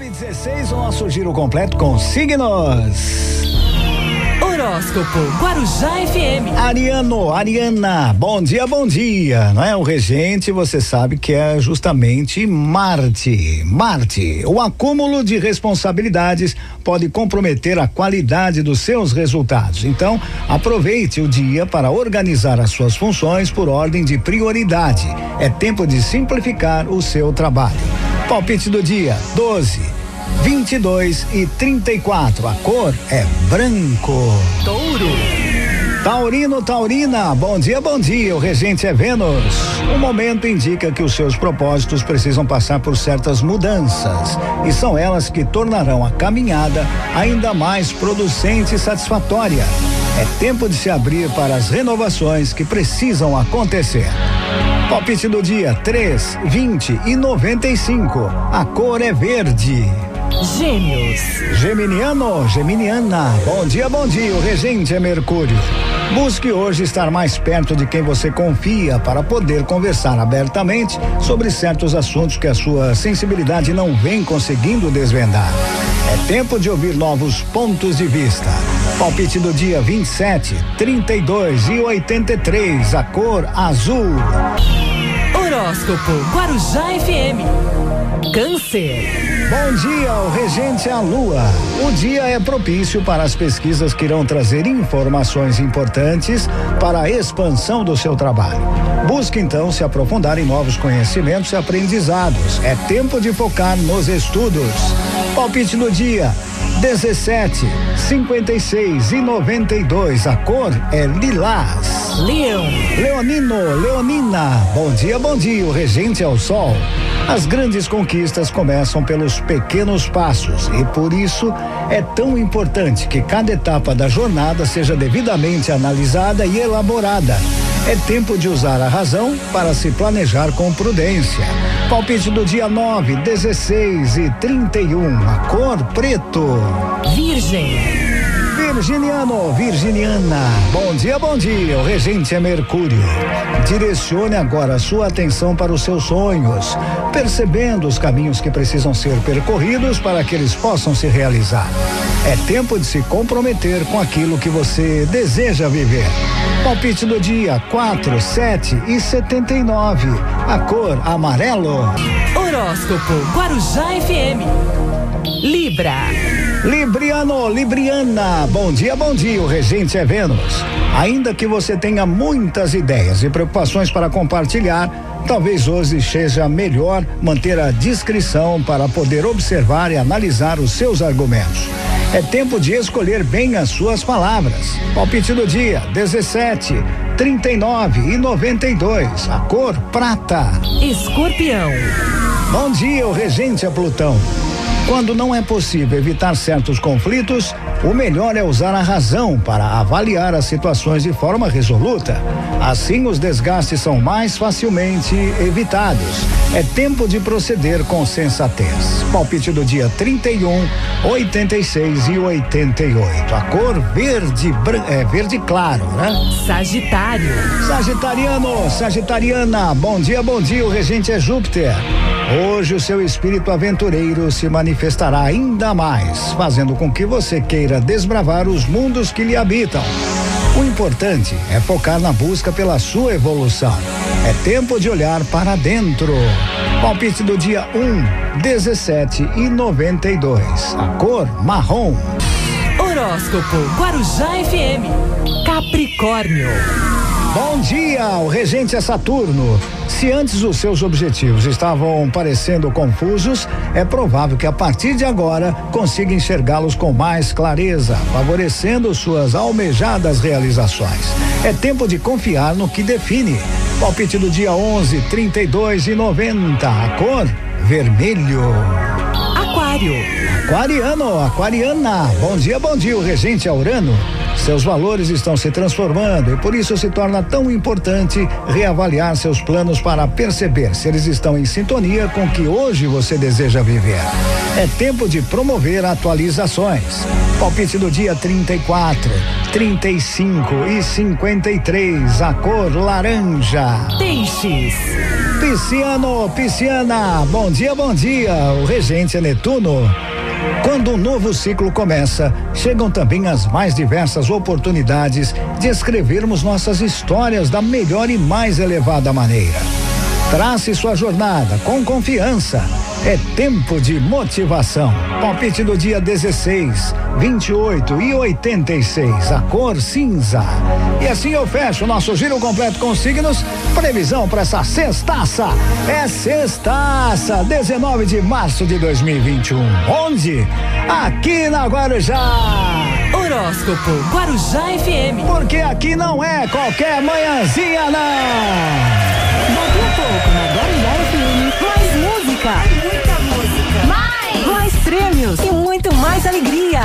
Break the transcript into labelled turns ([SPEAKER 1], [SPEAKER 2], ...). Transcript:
[SPEAKER 1] 916, o nosso giro completo com signos.
[SPEAKER 2] Horóscopo Guarujá FM.
[SPEAKER 1] Ariano, Ariana, bom dia, bom dia. Não é? O regente, você sabe que é justamente Marte. Marte, o acúmulo de responsabilidades pode comprometer a qualidade dos seus resultados. Então, aproveite o dia para organizar as suas funções por ordem de prioridade. É tempo de simplificar o seu trabalho. Palpite do dia: 12, 22 e 34. A cor é branco.
[SPEAKER 2] Touro.
[SPEAKER 1] Taurino, Taurina, bom dia, bom dia. O regente é Vênus. O momento indica que os seus propósitos precisam passar por certas mudanças e são elas que tornarão a caminhada ainda mais producente e satisfatória. É tempo de se abrir para as renovações que precisam acontecer. Palpite do dia: 3, 20 e 95. A cor é verde.
[SPEAKER 2] Gêmeos.
[SPEAKER 1] Geminiano, Geminiana, bom dia, bom dia. O regente é Mercúrio. Busque hoje estar mais perto de quem você confia para poder conversar abertamente sobre certos assuntos que a sua sensibilidade não vem conseguindo desvendar. É tempo de ouvir novos pontos de vista. Palpite do dia 27, 32 e 83. A cor azul.
[SPEAKER 2] Horóscopo Guarujá FM. Câncer.
[SPEAKER 1] Bom dia, o regente a lua. O dia é propício para as pesquisas que irão trazer informações importantes para a expansão do seu trabalho. Busque então se aprofundar em novos conhecimentos e aprendizados. É tempo de focar nos estudos. Palpite do dia: 17, 56 e 92. A cor é lilás.
[SPEAKER 2] Leão.
[SPEAKER 1] Leonino, Leonina, bom dia, bom dia. O regente é o sol. As grandes conquistas começam pelos pequenos passos e por isso é tão importante que cada etapa da jornada seja devidamente analisada e elaborada. É tempo de usar a razão para se planejar com prudência. Palpite do dia 9, 16 e 31. A cor preto.
[SPEAKER 2] Virgem.
[SPEAKER 1] Virginiano, Virginiana, bom dia, bom dia. O regente é Mercúrio. Direcione agora sua atenção para os seus sonhos, percebendo os caminhos que precisam ser percorridos para que eles possam se realizar. É tempo de se comprometer com aquilo que você deseja viver. Palpite do dia 4, 7 e 79. A cor amarelo.
[SPEAKER 2] Horóscopo Guarujá FM. Libra.
[SPEAKER 1] Libriano, Libriana, bom dia, bom dia. O regente é Vênus. Ainda que você tenha muitas ideias e preocupações para compartilhar, talvez hoje seja melhor manter a discrição para poder observar e analisar os seus argumentos. É tempo de escolher bem as suas palavras. Palpite do dia: 17, 39 e 92. A cor prata.
[SPEAKER 2] Escorpião.
[SPEAKER 1] Bom dia, o regente é Plutão. Quando não é possível evitar certos conflitos, o melhor é usar a razão para avaliar as situações de forma resoluta. Assim, os desgastes são mais facilmente evitados. É tempo de proceder com sensatez. Palpite do dia 31, 86 e 88. A cor verde, é verde claro, né?
[SPEAKER 2] Sagitário.
[SPEAKER 1] Sagitariano, Sagitariana, bom dia, bom dia. O regente é Júpiter. Hoje o seu espírito aventureiro se manifestará ainda mais, fazendo com que você queira desbravar os mundos que lhe habitam. O importante é focar na busca pela sua evolução. É tempo de olhar para dentro. Palpite do dia 1, 17 e 92. A cor marrom.
[SPEAKER 2] Horóscopo Guarujá FM. Capricórnio.
[SPEAKER 1] Bom dia, o regente é Saturno. Se antes os seus objetivos estavam parecendo confusos, é provável que a partir de agora consiga enxergá-los com mais clareza, favorecendo suas almejadas realizações. É tempo de confiar no que define. Palpite do dia 11, 32 e 90. A cor vermelho.
[SPEAKER 2] Aquário.
[SPEAKER 1] Aquariano, aquariana, bom dia, bom dia, o regente é Urano. Seus valores estão se transformando e por isso se torna tão importante reavaliar seus planos para perceber se eles estão em sintonia com o que hoje você deseja viver. É tempo de promover atualizações. Palpite do dia 34, 35 e 53, a cor laranja.
[SPEAKER 2] Peixes.
[SPEAKER 1] Pisciano, Pisciana, bom dia, bom dia. O regente é Netuno. Quando um novo ciclo começa, chegam também as mais diversas oportunidades de escrevermos nossas histórias da melhor e mais elevada maneira. Trace sua jornada com confiança. É tempo de motivação. Palpite do dia 16, 28 e 86. A cor cinza. E assim eu fecho o nosso giro completo com signos. Previsão para essa sextaça. É sextaça, 19 de março de 2021. Onde? Aqui na Guarujá.
[SPEAKER 2] Horóscopo Guarujá FM.
[SPEAKER 1] Porque aqui não é qualquer manhãzinha, não.
[SPEAKER 2] Daqui a pouco na Guarujá FM, mais música.
[SPEAKER 3] Muita música.
[SPEAKER 2] Mais prêmios e muito mais alegria.